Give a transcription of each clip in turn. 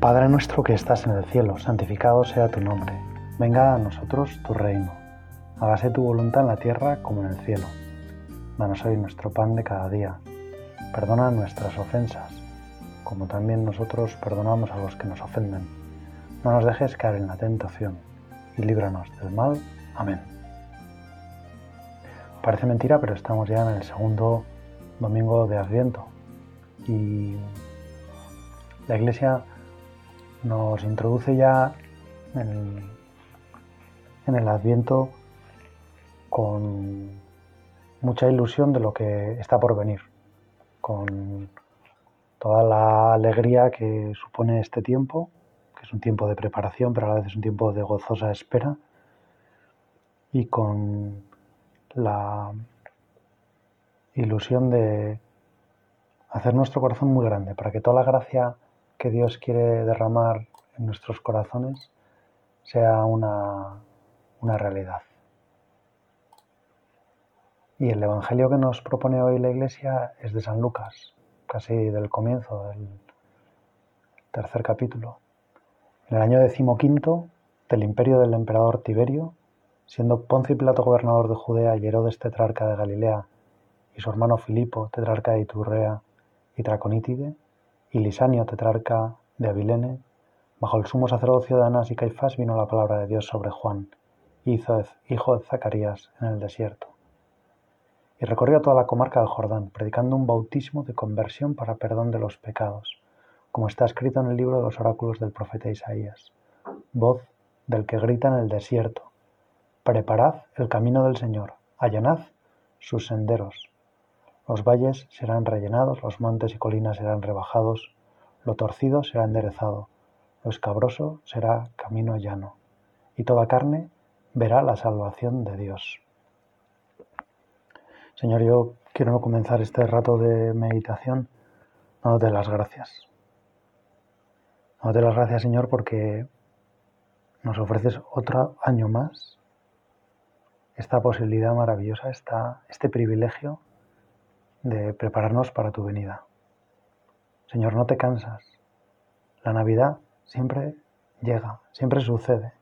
Padre nuestro que estás en el cielo, santificado sea tu nombre. Venga a nosotros tu reino. Hágase tu voluntad en la tierra como en el cielo. Danos hoy nuestro pan de cada día. Perdona nuestras ofensas, como también nosotros perdonamos a los que nos ofenden. No nos dejes caer en la tentación y líbranos del mal. Amén. Parece mentira, pero estamos ya en el segundo domingo de Adviento y la Iglesia nos introduce ya en el, Adviento con mucha ilusión de lo que está por venir, con toda la alegría que supone este tiempo, que es un tiempo de preparación, pero a la vez es un tiempo de gozosa espera, y con la ilusión de hacer nuestro corazón muy grande, para que toda la gracia que Dios quiere derramar en nuestros corazones sea una, realidad. Y el Evangelio que nos propone hoy la Iglesia es de San Lucas, casi del comienzo del tercer capítulo. En el año decimoquinto del imperio del emperador Tiberio, siendo Poncio y Pilato gobernador de Judea y Herodes tetrarca de Galilea y su hermano Filipo tetrarca de Iturrea y Traconítide, y Lisanio, tetrarca de Abilene, bajo el sumo sacerdocio de Anás y Caifás vino la palabra de Dios sobre Juan, hijo de Zacarías, en el desierto. Y recorrió toda la comarca del Jordán, predicando un bautismo de conversión para perdón de los pecados, como está escrito en el libro de los oráculos del profeta Isaías. Voz del que grita en el desierto, preparad el camino del Señor, allanad sus senderos, los valles serán rellenados, los montes y colinas serán rebajados, lo torcido será enderezado, lo escabroso será camino llano, y toda carne verá la salvación de Dios. Señor, yo quiero comenzar este rato de meditación dándote las gracias. Dándote las gracias, Señor, porque nos ofreces otro año más esta posibilidad maravillosa, esta, este privilegio de prepararnos para tu venida. Señor, no te cansas. La Navidad siempre llega, siempre sucede.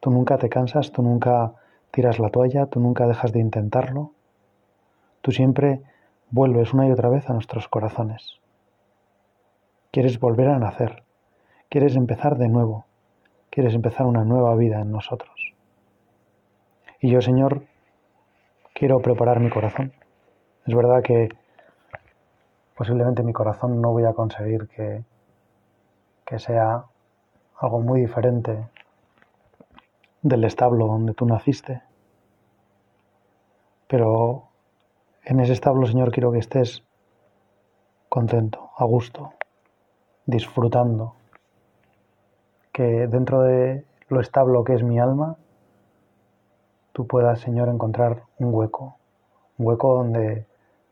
Tú nunca te cansas, tú nunca tiras la toalla, tú nunca dejas de intentarlo. Tú siempre vuelves una y otra vez a nuestros corazones. Quieres volver a nacer, quieres empezar de nuevo, quieres empezar una nueva vida en nosotros. Y yo, Señor, quiero preparar mi corazón es verdad que posiblemente mi corazón no voy a conseguir que, que sea algo muy diferente del establo donde tú naciste. Pero en ese establo, Señor, quiero que estés contento, a gusto, disfrutando. Que dentro de lo establo que es mi alma, tú puedas, Señor, encontrar un hueco, un hueco donde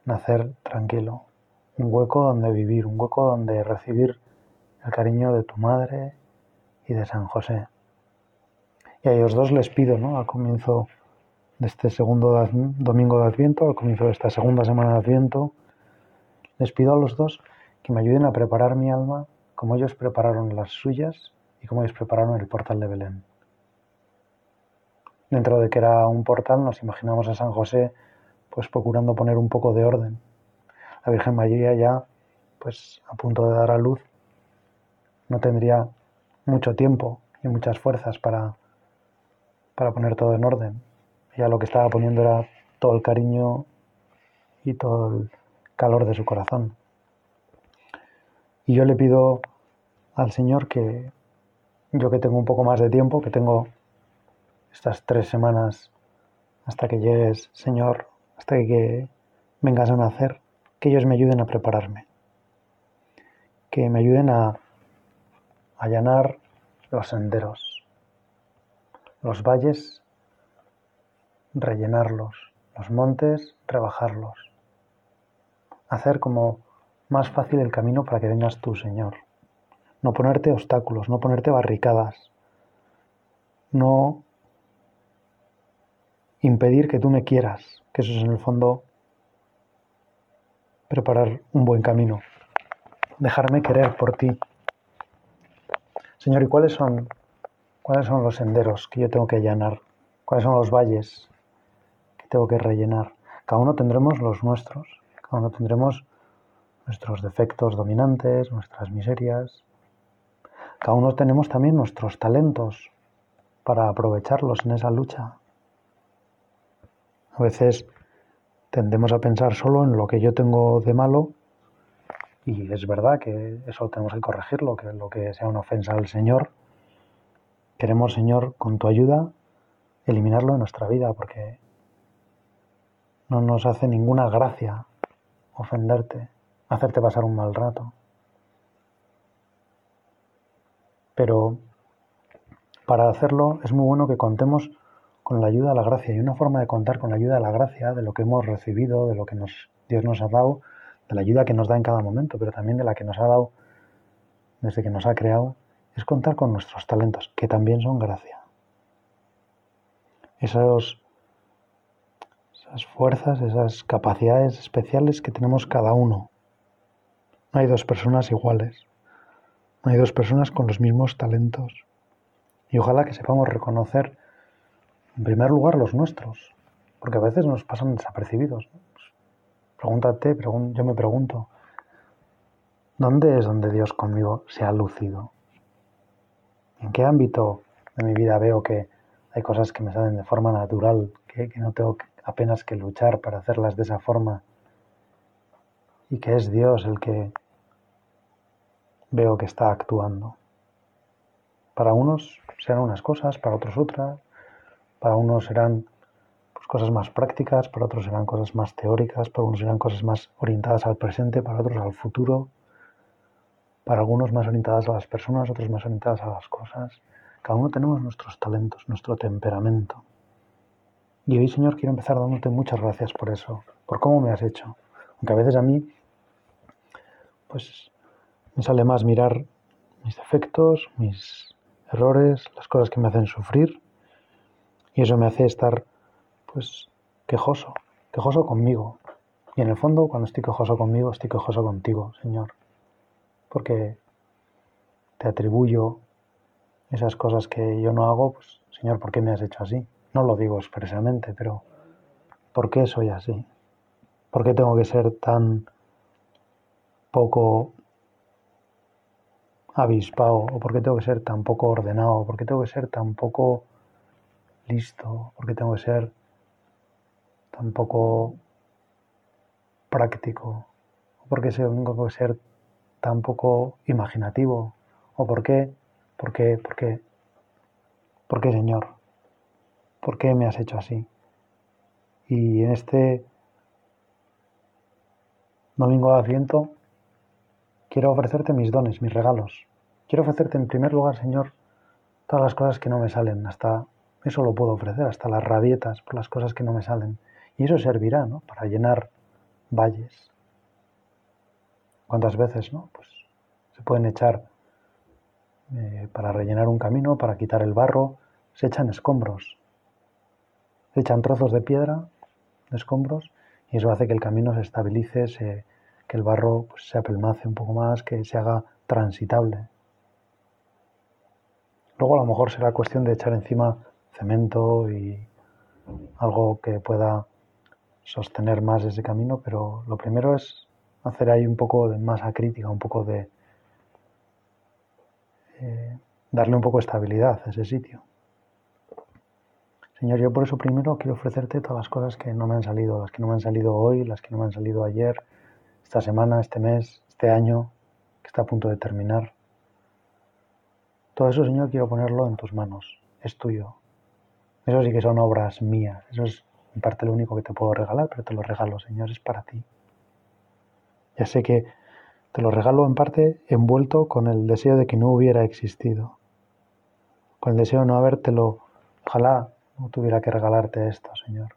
nacer tranquilo, un hueco donde vivir, un hueco donde recibir el cariño de tu madre y de San José. Y a ellos dos les pido, ¿no? Al comienzo de este segundo domingo de Adviento, al comienzo de esta segunda semana de Adviento, les pido a los dos que me ayuden a preparar mi alma como ellos prepararon las suyas y como ellos prepararon el portal de Belén. Dentro de que era un portal, nos imaginamos a San José pues procurando poner un poco de orden. La Virgen María ya, pues a punto de dar a luz, no tendría mucho tiempo y muchas fuerzas para, para poner todo en orden. Ella lo que estaba poniendo era todo el cariño y todo el calor de su corazón. Y yo le pido al Señor que yo que tengo un poco más de tiempo, que tengo estas tres semanas hasta que llegues, Señor, hasta que vengas a nacer, que ellos me ayuden a prepararme, que me ayuden a allanar los senderos, los valles, rellenarlos, los montes, rebajarlos, hacer como más fácil el camino para que vengas tú, Señor. No ponerte obstáculos, no ponerte barricadas, no impedir que tú me quieras, que eso es en el fondo preparar un buen camino, dejarme querer por ti, Señor, ¿y cuáles son, cuáles son los senderos que yo tengo que allanar? ¿Cuáles son los valles que tengo que rellenar? Cada uno tendremos los nuestros, cada uno tendremos nuestros defectos dominantes, nuestras miserias. Cada uno tenemos también nuestros talentos para aprovecharlos en esa lucha. A veces tendemos a pensar solo en lo que yo tengo de malo y es verdad que eso tenemos que corregirlo, que lo que sea una ofensa al Señor, queremos, Señor, con tu ayuda, eliminarlo de nuestra vida, porque no nos hace ninguna gracia ofenderte, hacerte pasar un mal rato. Pero para hacerlo es muy bueno que contemos con la ayuda de la gracia. Y una forma de contar con la ayuda de la gracia, de lo que hemos recibido, de lo que Dios nos ha dado, de la ayuda que nos da en cada momento, pero también de la que nos ha dado desde que nos ha creado, es contar con nuestros talentos, que también son gracia. Esos, esas fuerzas, esas capacidades especiales que tenemos cada uno. No hay dos personas iguales. No hay dos personas con los mismos talentos. Y ojalá que sepamos reconocer, en primer lugar, los nuestros, porque a veces nos pasan desapercibidos. Pregúntate, yo me pregunto, ¿dónde es donde Dios conmigo se ha lucido? ¿En qué ámbito de mi vida veo que hay cosas que me salen de forma natural, que, que no tengo apenas que luchar para hacerlas de esa forma? Y que es Dios el que veo que está actuando. Para unos serán unas cosas, para otros otras, para unos serán cosas más prácticas, para otros serán cosas más teóricas, para unos serán cosas más orientadas al presente, para otros al futuro, para algunos más orientadas a las personas, otros más orientadas a las cosas. Cada uno tenemos nuestros talentos, nuestro temperamento. Y hoy, Señor, quiero empezar dándote muchas gracias por eso, por cómo me has hecho. Aunque a veces a mí, pues, me sale más mirar mis defectos, mis errores, las cosas que me hacen sufrir, y eso me hace estar pues quejoso, quejoso conmigo. Y en el fondo, cuando estoy quejoso conmigo, estoy quejoso contigo, Señor. Porque te atribuyo esas cosas que yo no hago, pues, Señor, ¿por qué me has hecho así? No lo digo expresamente, pero ¿por qué soy así? ¿Por qué tengo que ser tan poco avispado? ¿O por qué tengo que ser tan poco ordenado? ¿Por qué tengo que ser tan poco listo? ¿Por qué tengo que ser tampoco práctico, o porque tengo que ser tan poco imaginativo, o por qué, por qué, por qué, por qué Señor, por qué me has hecho así. Y en este domingo de Adviento quiero ofrecerte mis dones, mis regalos. Quiero ofrecerte en primer lugar, Señor, todas las cosas que no me salen, hasta eso lo puedo ofrecer, hasta las rabietas por las cosas que no me salen. Y eso servirá ¿no? para llenar valles. ¿Cuántas veces no? Pues se pueden echar eh, para rellenar un camino, para quitar el barro, se echan escombros. Se echan trozos de piedra, de escombros, y eso hace que el camino se estabilice, que el barro pues, se apelmace un poco más, que se haga transitable. Luego a lo mejor será cuestión de echar encima cemento y algo que pueda sostener más ese camino, pero lo primero es hacer ahí un poco de masa crítica, un poco de eh, darle un poco de estabilidad a ese sitio. Señor, yo por eso primero quiero ofrecerte todas las cosas que no me han salido, las que no me han salido hoy, las que no me han salido ayer, esta semana, este mes, este año, que está a punto de terminar. Todo eso, Señor, quiero ponerlo en tus manos. Es tuyo. Eso sí que son obras mías. Eso es en parte lo único que te puedo regalar, pero te lo regalo, Señor, es para ti. Ya sé que te lo regalo en parte envuelto con el deseo de que no hubiera existido, con el deseo de no habértelo, ojalá no tuviera que regalarte esto, Señor.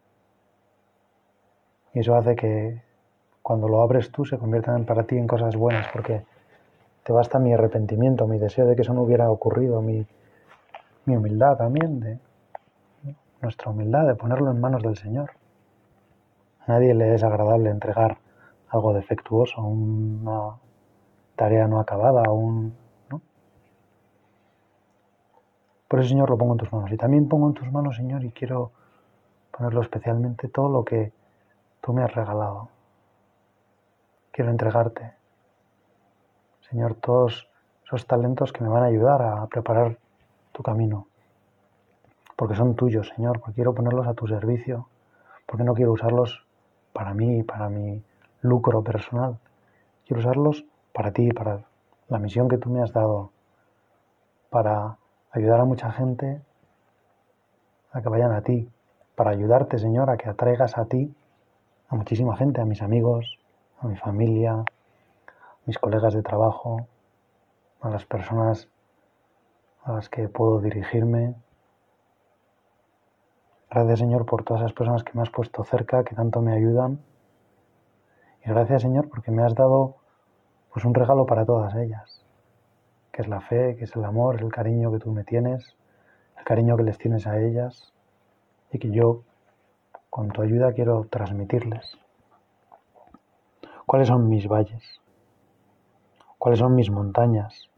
Y eso hace que cuando lo abres tú se conviertan para ti en cosas buenas, porque te basta mi arrepentimiento, mi deseo de que eso no hubiera ocurrido, mi, mi humildad también de, nuestra humildad de ponerlo en manos del Señor. A nadie le es agradable entregar algo defectuoso, una tarea no acabada, un, Por eso, Señor, lo pongo en tus manos. Y también pongo en tus manos, Señor, y quiero ponerlo especialmente todo lo que tú me has regalado. Quiero entregarte, Señor, todos esos talentos que me van a ayudar a preparar tu camino. Porque son tuyos, Señor, porque quiero ponerlos a tu servicio, porque no quiero usarlos para mí, para mi lucro personal. Quiero usarlos para ti, para la misión que tú me has dado, para ayudar a mucha gente a que vayan a ti, para ayudarte, Señor, a que atraigas a ti a muchísima gente, a mis amigos, a mi familia, a mis colegas de trabajo, a las personas a las que puedo dirigirme. Gracias, Señor, por todas esas personas que me has puesto cerca, que tanto me ayudan. Y gracias, Señor, porque me has dado pues un regalo para todas ellas, que es la fe, que es el amor, el cariño que tú me tienes, el cariño que les tienes a ellas y que yo, con tu ayuda, quiero transmitirles. ¿Cuáles son mis valles? ¿Cuáles son mis montañas?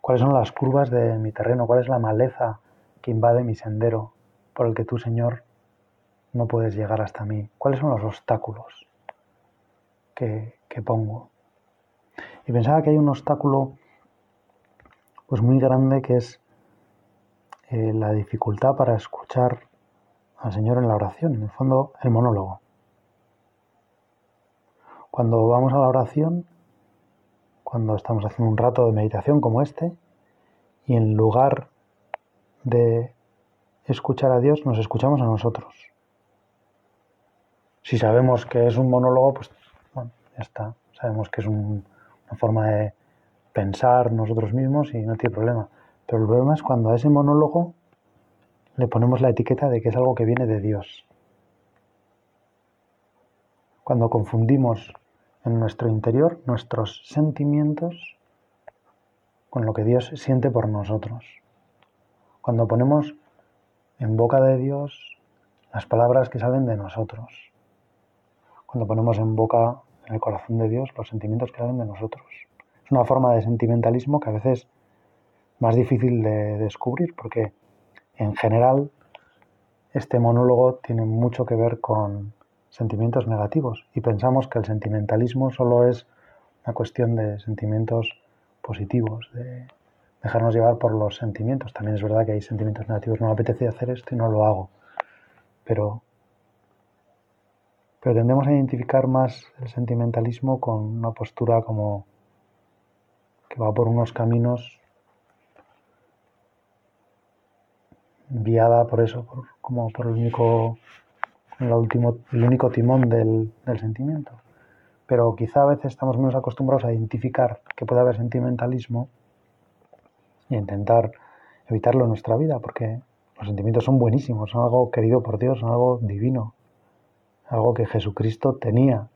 ¿Cuáles son las curvas de mi terreno? ¿Cuál es la maleza que invade mi sendero por el que tú, Señor, no puedes llegar hasta mí? ¿Cuáles son los obstáculos que, que pongo? Y pensaba que hay un obstáculo pues muy grande que es eh, la dificultad para escuchar al Señor en la oración, en el fondo el monólogo. Cuando vamos a la oración, cuando estamos haciendo un rato de meditación como este, y en lugar de escuchar a Dios, nos escuchamos a nosotros. Si sabemos que es un monólogo, pues bueno, ya está. Sabemos que es un, una forma de pensar nosotros mismos y no tiene problema. Pero el problema es cuando a ese monólogo le ponemos la etiqueta de que es algo que viene de Dios. Cuando confundimos en nuestro interior nuestros sentimientos con lo que Dios siente por nosotros. Cuando ponemos en boca de Dios las palabras que salen de nosotros. Cuando ponemos en boca en el corazón de Dios los sentimientos que salen de nosotros. Es una forma de sentimentalismo que a veces es más difícil de descubrir porque en general este monólogo tiene mucho que ver con sentimientos negativos y pensamos que el sentimentalismo solo es una cuestión de sentimientos positivos, de dejarnos llevar por los sentimientos. También es verdad que hay sentimientos negativos, no me apetece hacer esto y no lo hago, pero pero tendemos a identificar más el sentimentalismo con una postura como que va por unos caminos guiada por eso, como por el único, el último, el único timón del, del sentimiento. Pero quizá a veces estamos menos acostumbrados a identificar que puede haber sentimentalismo y intentar evitarlo en nuestra vida, porque los sentimientos son buenísimos, son algo querido por Dios, son algo divino algo que Jesucristo tenía,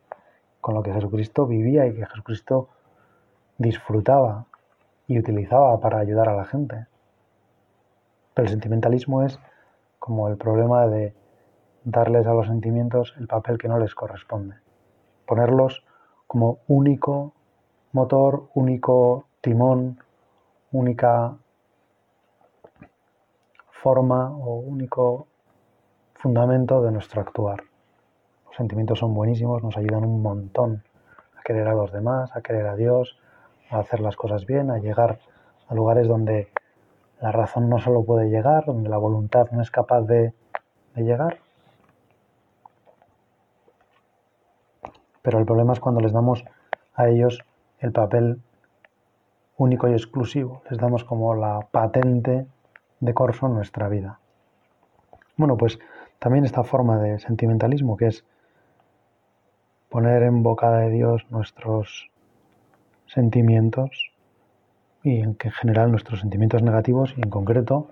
con lo que Jesucristo vivía y que Jesucristo disfrutaba y utilizaba para ayudar a la gente. Pero el sentimentalismo es como el problema de darles a los sentimientos el papel que no les corresponde. Ponerlos como único motor, único timón, única forma o único fundamento de nuestro actuar. Los sentimientos son buenísimos, nos ayudan un montón a querer a los demás, a querer a Dios, a hacer las cosas bien, a llegar a lugares donde la razón no solo puede llegar, donde la voluntad no es capaz de, de llegar. Pero el problema es cuando les damos a ellos el papel único y exclusivo, les damos como la patente de corso en nuestra vida. Bueno, pues también esta forma de sentimentalismo que es poner en boca de Dios nuestros sentimientos y en general nuestros sentimientos negativos y en concreto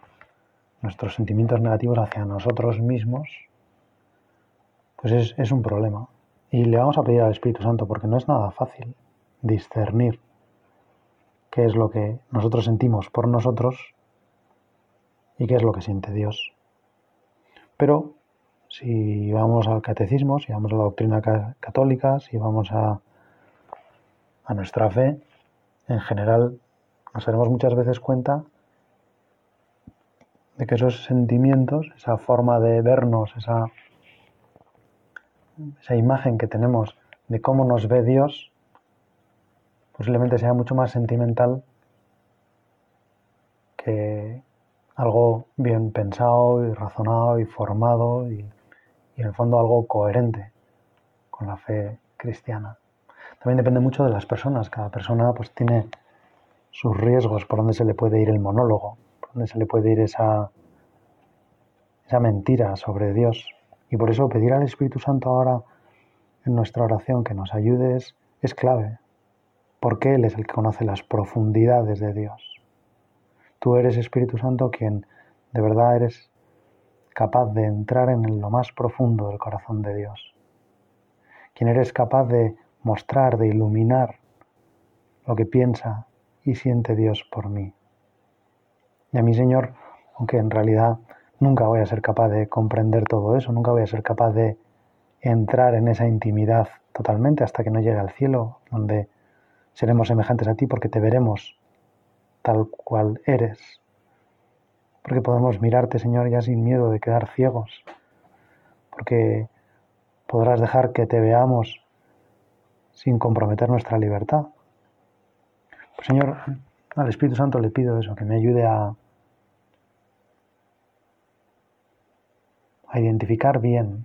nuestros sentimientos negativos hacia nosotros mismos, pues es, es un problema. Y le vamos a pedir al Espíritu Santo porque no es nada fácil discernir qué es lo que nosotros sentimos por nosotros y qué es lo que siente Dios. Pero si vamos al catecismo, si vamos a la doctrina católica, si vamos a, a nuestra fe, en general nos daremos muchas veces cuenta de que esos sentimientos, esa forma de vernos, esa, esa imagen que tenemos de cómo nos ve Dios, posiblemente sea mucho más sentimental que algo bien pensado y razonado y formado y, y en el fondo algo coherente con la fe cristiana. También depende mucho de las personas. Cada persona pues tiene sus riesgos, por dónde se le puede ir el monólogo, por dónde se le puede ir esa, esa mentira sobre Dios. Y por eso pedir al Espíritu Santo ahora en nuestra oración que nos ayude es, es clave, porque Él es el que conoce las profundidades de Dios. Tú eres Espíritu Santo quien de verdad eres capaz de entrar en lo más profundo del corazón de Dios, quien eres capaz de mostrar, de iluminar lo que piensa y siente Dios por mí. Y a mí, Señor, aunque en realidad nunca voy a ser capaz de comprender todo eso, nunca voy a ser capaz de entrar en esa intimidad totalmente hasta que no llegue al cielo, donde seremos semejantes a ti porque te veremos tal cual eres. Porque podemos mirarte, Señor, ya sin miedo de quedar ciegos. Porque podrás dejar que te veamos sin comprometer nuestra libertad. Pues Señor, al Espíritu Santo le pido eso, que me ayude a, a identificar bien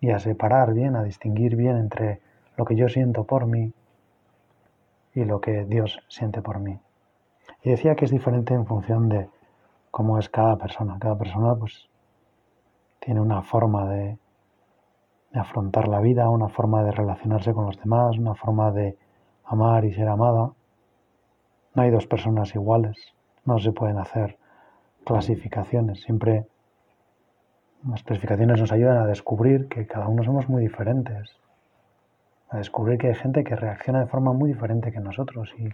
y a separar bien, a distinguir bien entre lo que yo siento por mí y lo que Dios siente por mí. Y decía que es diferente en función de cómo es cada persona. Cada persona pues tiene una forma de, de afrontar la vida, una forma de relacionarse con los demás, una forma de amar y ser amada. No hay dos personas iguales, no se pueden hacer clasificaciones, siempre las clasificaciones nos ayudan a descubrir que cada uno somos muy diferentes, a descubrir que hay gente que reacciona de forma muy diferente que nosotros y,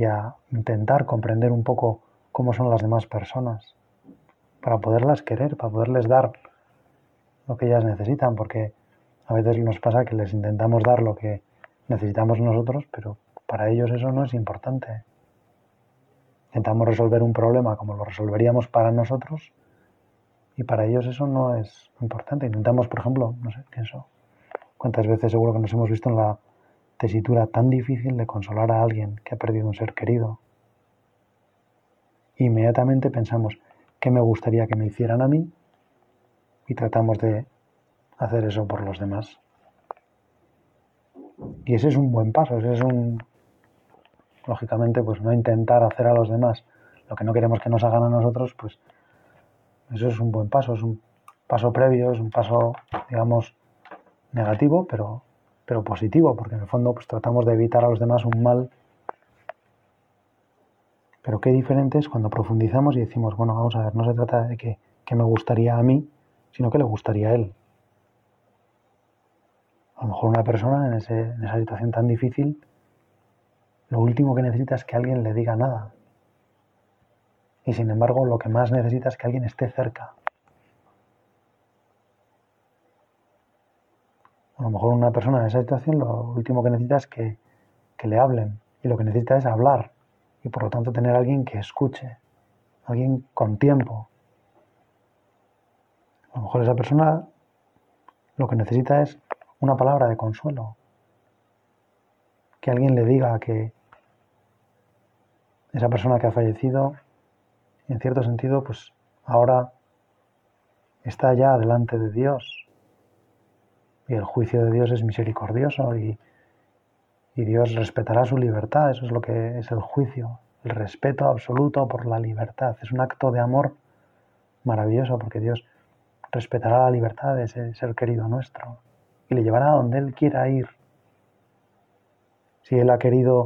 y a intentar comprender un poco cómo son las demás personas para poderlas querer, para poderles dar lo que ellas necesitan, porque a veces nos pasa que les intentamos dar lo que necesitamos nosotros, pero para ellos eso no es importante. Intentamos resolver un problema como lo resolveríamos para nosotros y para ellos eso no es importante. Intentamos, por ejemplo, no sé, pienso, cuántas veces seguro que nos hemos visto en la tesitura tan difícil de consolar a alguien que ha perdido un ser querido. Inmediatamente pensamos, ¿qué me gustaría que me hicieran a mí y tratamos de hacer eso por los demás. Y ese es un buen paso, ese es un, lógicamente, pues no intentar hacer a los demás lo que no queremos que nos hagan a nosotros, pues eso es un buen paso, es un paso previo, es un paso, digamos, negativo, pero, pero positivo, porque en el fondo pues tratamos de evitar a los demás un mal. Pero qué diferente es cuando profundizamos y decimos, bueno, vamos a ver, no se trata de que, que me gustaría a mí, sino que le gustaría a él. A lo mejor una persona en, esa situación tan difícil, lo último que necesita es que alguien le diga nada. Y sin embargo, lo que más necesita es que alguien esté cerca. A lo mejor una persona en esa situación lo último que necesita es que, que le hablen. Y lo que necesita es hablar. Y por lo tanto tener a alguien que escuche. Alguien con tiempo. A lo mejor esa persona lo que necesita es una palabra de consuelo. Que alguien le diga que esa persona que ha fallecido, en cierto sentido, pues ahora está ya delante de Dios. Y el juicio de Dios es misericordioso y, Dios respetará su libertad. Eso es lo que es el juicio, el respeto absoluto por la libertad. Es un acto de amor maravilloso porque Dios respetará la libertad de ese ser querido nuestro y le llevará a donde Él quiera ir. Si Él ha querido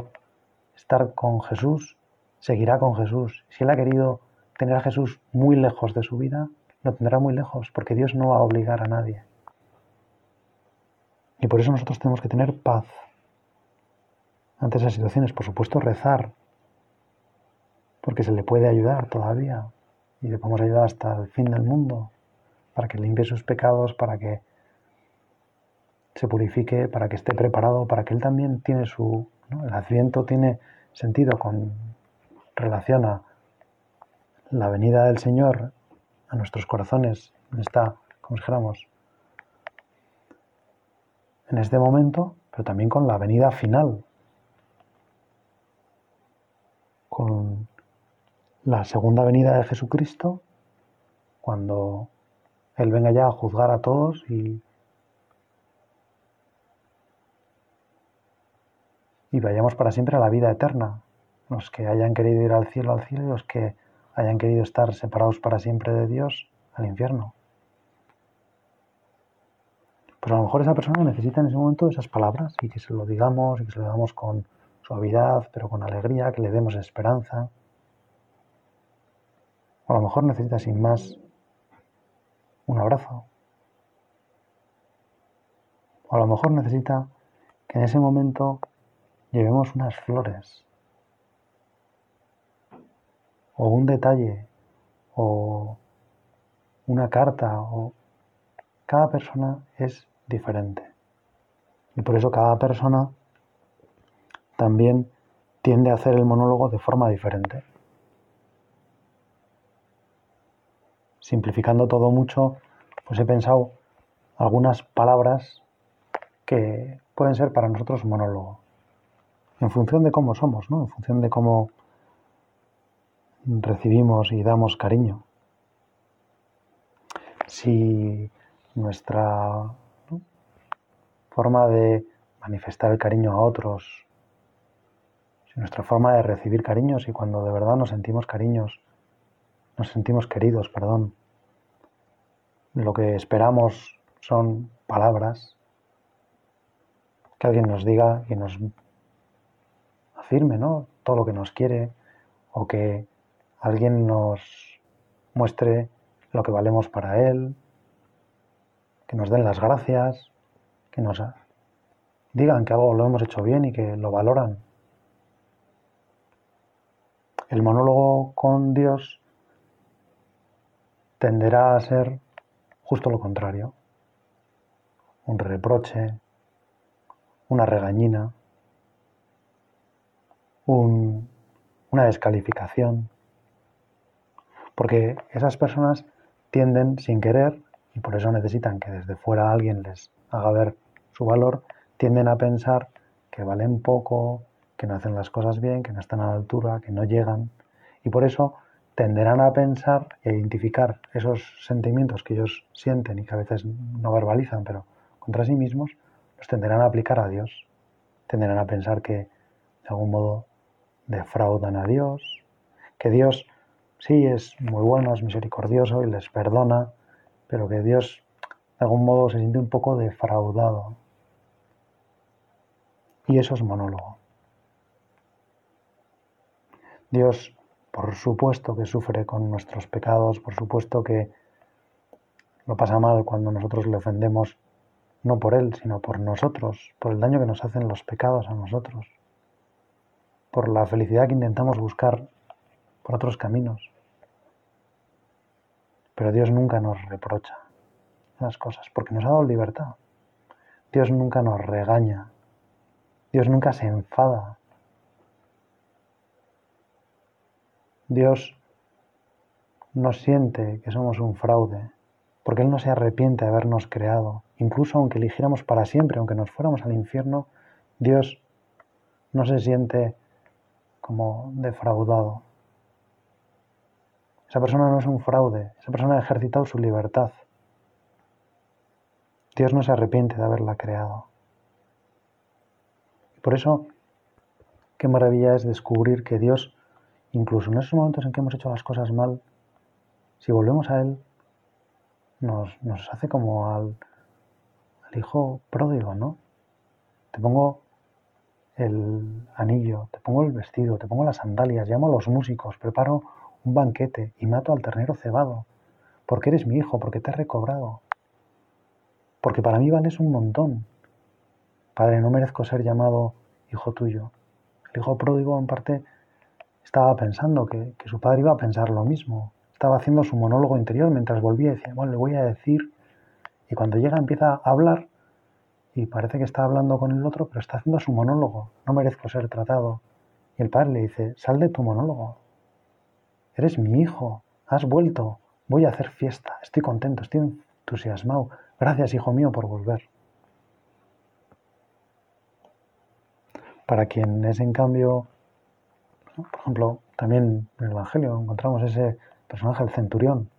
estar con Jesús, seguirá con Jesús. Si Él ha querido tener a Jesús muy lejos de su vida, lo tendrá muy lejos, porque Dios no va a obligar a nadie. Y por eso nosotros tenemos que tener paz ante esas situaciones. Por supuesto, rezar, porque se le puede ayudar todavía y le podemos ayudar hasta el fin del mundo para que limpie sus pecados, para que se purifique, para que esté preparado, para que él también tiene su... El adviento tiene sentido con relación a la venida del Señor a nuestros corazones está, como dijéramos, en este momento, pero también con la venida final, con la segunda venida de Jesucristo, cuando Él venga ya a juzgar a todos y, y vayamos para siempre a la vida eterna, los que hayan querido ir al cielo, al cielo, y los que hayan querido estar separados para siempre de Dios, al infierno. Pues a lo mejor esa persona necesita en ese momento esas palabras y que se lo digamos y que se lo digamos con suavidad, pero con alegría, que le demos esperanza. O a lo mejor necesita sin más un abrazo. O a lo mejor necesita que en ese momento llevemos unas flores o un detalle o una carta o cada persona es diferente. Y por eso cada persona también tiende a hacer el monólogo de forma diferente. Simplificando todo mucho, pues he pensado algunas palabras que pueden ser para nosotros monólogo. En función de cómo somos, ¿no? En función de cómo recibimos y damos cariño. Si nuestra forma de manifestar el cariño a otros, si nuestra forma de recibir cariños y cuando de verdad nos sentimos cariños, nos sentimos queridos, perdón, lo que esperamos son palabras, que alguien nos diga y nos afirme, ¿no? Todo lo que nos quiere o que alguien nos muestre lo que valemos para Él, que nos den las gracias, que nos digan que algo lo hemos hecho bien y que lo valoran. El monólogo con Dios tenderá a ser justo lo contrario. Un reproche, una regañina, una descalificación. Porque esas personas tienden sin querer, y por eso necesitan que desde fuera alguien les haga ver su valor, tienden a pensar que valen poco, que no hacen las cosas bien, que no están a la altura, que no llegan. Y por eso tenderán a pensar e identificar esos sentimientos que ellos sienten y que a veces no verbalizan, pero contra sí mismos, los tenderán a aplicar a Dios. Tenderán a pensar que de algún modo defraudan a Dios, que Dios sí es muy bueno, es misericordioso y les perdona, pero que Dios de algún modo se siente un poco defraudado. Y eso es monólogo. Dios, por supuesto que sufre con nuestros pecados, por supuesto que lo pasa mal cuando nosotros le ofendemos, no por Él, sino por nosotros, por el daño que nos hacen los pecados a nosotros, por la felicidad que intentamos buscar por otros caminos. Pero Dios nunca nos reprocha las cosas, porque nos ha dado libertad. Dios nunca nos regaña. Dios nunca se enfada. Dios no siente que somos un fraude, porque Él no se arrepiente de habernos creado. Incluso aunque eligiéramos para siempre, aunque nos fuéramos al infierno, Dios no se siente como defraudado. Esa persona no es un fraude, esa persona ha ejercitado su libertad. Dios no se arrepiente de haberla creado. Y por eso, qué maravilla es descubrir que Dios, incluso en esos momentos en que hemos hecho las cosas mal, si volvemos a Él, nos, hace como al, al hijo pródigo, ¿no? Te pongo el anillo, te pongo el vestido, te pongo las sandalias, llamo a los músicos, preparo un banquete y mato al ternero cebado, porque eres mi hijo, porque te he recobrado, porque para mí vales un montón. Padre, no merezco ser llamado hijo tuyo. El hijo pródigo en parte estaba pensando que, que su padre iba a pensar lo mismo. Estaba haciendo su monólogo interior mientras volvía y decía, bueno, le voy a decir. Y cuando llega empieza a hablar y parece que está hablando con el otro, pero está haciendo su monólogo. No merezco ser tratado. Y el padre le dice, sal de tu monólogo, eres mi hijo, has vuelto, voy a hacer fiesta, estoy contento, estoy entusiasmado. Gracias, hijo mío, por volver. Para quien es, en cambio, por ejemplo, también en el Evangelio encontramos ese personaje, el centurión.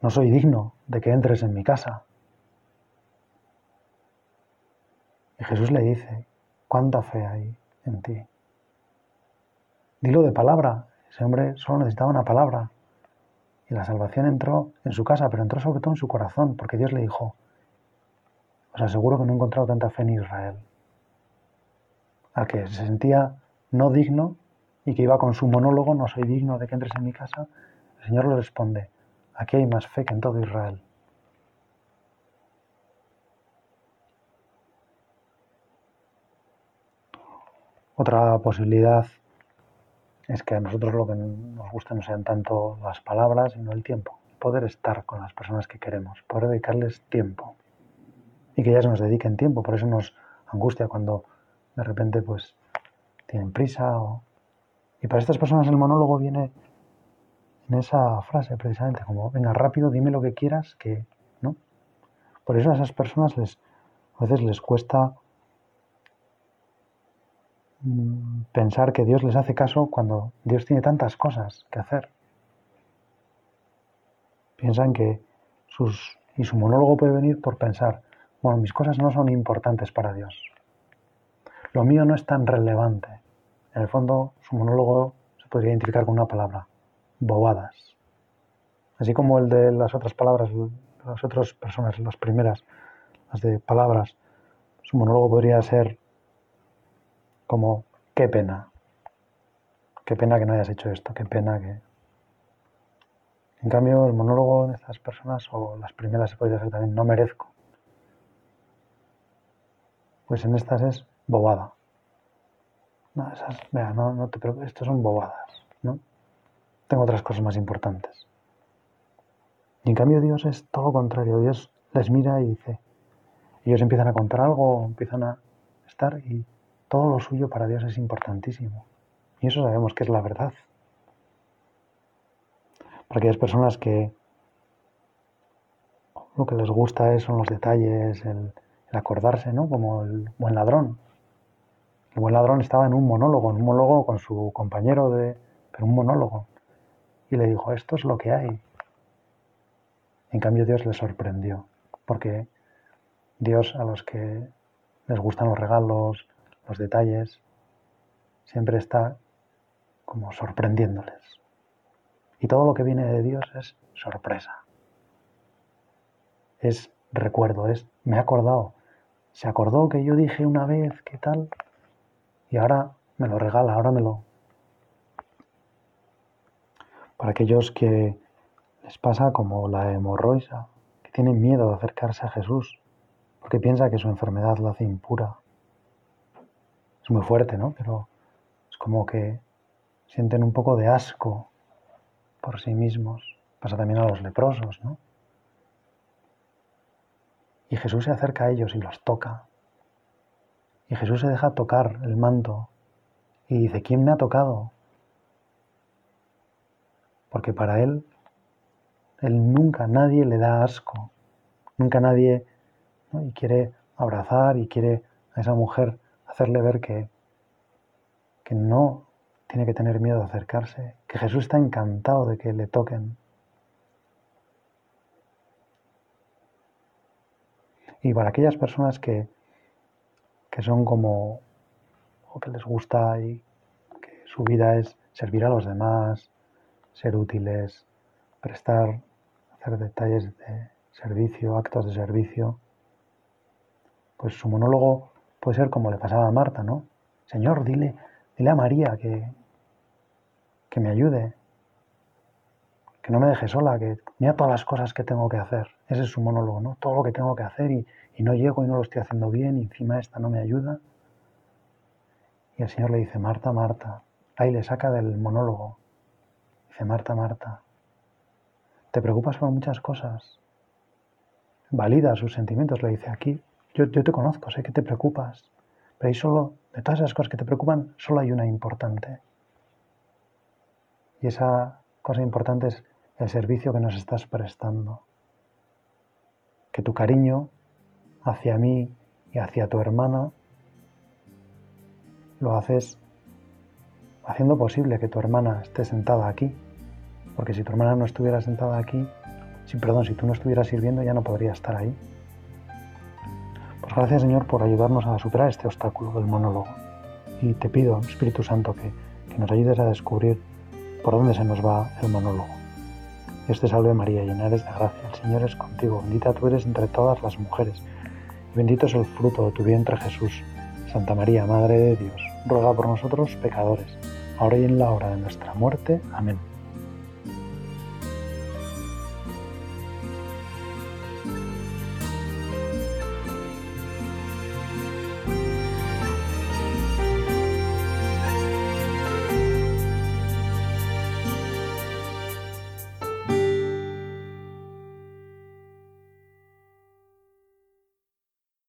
No soy digno de que entres en mi casa. Y Jesús le dice, ¿cuánta fe hay en ti? Dilo de palabra. Ese hombre solo necesitaba una palabra. Y la salvación entró en su casa, pero entró sobre todo en su corazón, porque Dios le dijo, os aseguro que no he encontrado tanta fe en Israel. Al que se sentía no digno y que iba con su monólogo, no soy digno de que entres en mi casa, el Señor le responde, aquí hay más fe que en todo Israel. Otra posibilidad es que a nosotros lo que nos gusta no sean tanto las palabras, sino el tiempo. Poder estar con las personas que queremos, poder dedicarles tiempo. Y que ellas nos dediquen tiempo. Por eso nos angustia cuando de repente pues tienen prisa. Y para estas personas el monólogo viene en esa frase precisamente, como, venga, rápido, dime lo que quieras, que no. Por eso a esas personas les, a veces les cuesta pensar que Dios les hace caso cuando Dios tiene tantas cosas que hacer. Piensan que sus... Y su monólogo puede venir por pensar, bueno, mis cosas no son importantes para Dios. Lo mío no es tan relevante. En el fondo, su monólogo se podría identificar con una palabra, bobadas. Así como el de las otras palabras, las otras personas, las primeras, las de palabras, su monólogo podría ser como, qué pena, qué pena que no hayas hecho esto, qué pena que... En cambio, el monólogo de estas personas, o las primeras se podría hacer también, no merezco. Pues en estas es bobada. No, esas, vea, no, no te preocupes, estos son bobadas, ¿no? Tengo otras cosas más importantes. Y en cambio Dios es todo lo contrario. Dios les mira y dice, ellos empiezan a contar algo, empiezan a estar y todo lo suyo para Dios es importantísimo. Y eso sabemos que es la verdad. Para aquellas personas que lo que les gusta son los detalles, el, acordarse, ¿no? Como el buen ladrón. El buen ladrón estaba en un monólogo, en un monólogo con su compañero de. pero un monólogo. Y le dijo, esto es lo que hay. En cambio Dios le sorprendió, porque Dios a los que les gustan los regalos, los detalles, siempre está como sorprendiéndoles. Y todo lo que viene de Dios es sorpresa. Es recuerdo, es me he acordado. Se acordó que yo dije una vez que tal y ahora me lo regala, ahora me lo... Para aquellos que les pasa como la hemorroisa, que tienen miedo de acercarse a Jesús, porque piensa que su enfermedad la hace impura, es muy fuerte, ¿no? Pero es como que sienten un poco de asco por sí mismos. Pasa también a los leprosos, ¿no? Y Jesús se acerca a ellos y los toca. Y Jesús se deja tocar el manto y dice, ¿quién me ha tocado? Porque para él, él nunca, nadie le da asco. Nunca nadie y quiere abrazar y quiere a esa mujer hacerle ver que, que no tiene que tener miedo de acercarse, que Jesús está encantado de que le toquen. Y para aquellas personas que, que son como, o que les gusta y que su vida es servir a los demás, ser útiles, prestar, hacer detalles de servicio, actos de servicio, pues su monólogo Puede ser como le pasaba a Marta, ¿no? Señor, dile, dile a María que, que me ayude, que no me deje sola, que mira todas las cosas que tengo que hacer. Ese es su monólogo, ¿no? Todo lo que tengo que hacer y, y no llego y no lo estoy haciendo bien y encima esta no me ayuda. Y el Señor le dice, Marta, Marta. Ahí le saca del monólogo. Dice, Marta, Marta. Te preocupas por muchas cosas. Valida sus sentimientos, le dice aquí. Yo, te conozco, sé que te preocupas, pero ahí solo, de todas esas cosas que te preocupan, solo hay una importante. Y esa cosa importante es el servicio que nos estás prestando. Que tu cariño hacia mí y hacia tu hermana lo haces haciendo posible que tu hermana esté sentada aquí. Porque si tu hermana no estuviera sentada aquí, si, perdón, si tú no estuvieras sirviendo ya no podría estar ahí. Gracias Señor por ayudarnos a superar este obstáculo del monólogo. Y te pido, Espíritu Santo, que, que nos ayudes a descubrir por dónde se nos va el monólogo. Dios te salve María, llena eres de gracia, el Señor es contigo, bendita tú eres entre todas las mujeres, y bendito es el fruto de tu vientre Jesús. Santa María, Madre de Dios, ruega por nosotros pecadores, ahora y en la hora de nuestra muerte. Amén.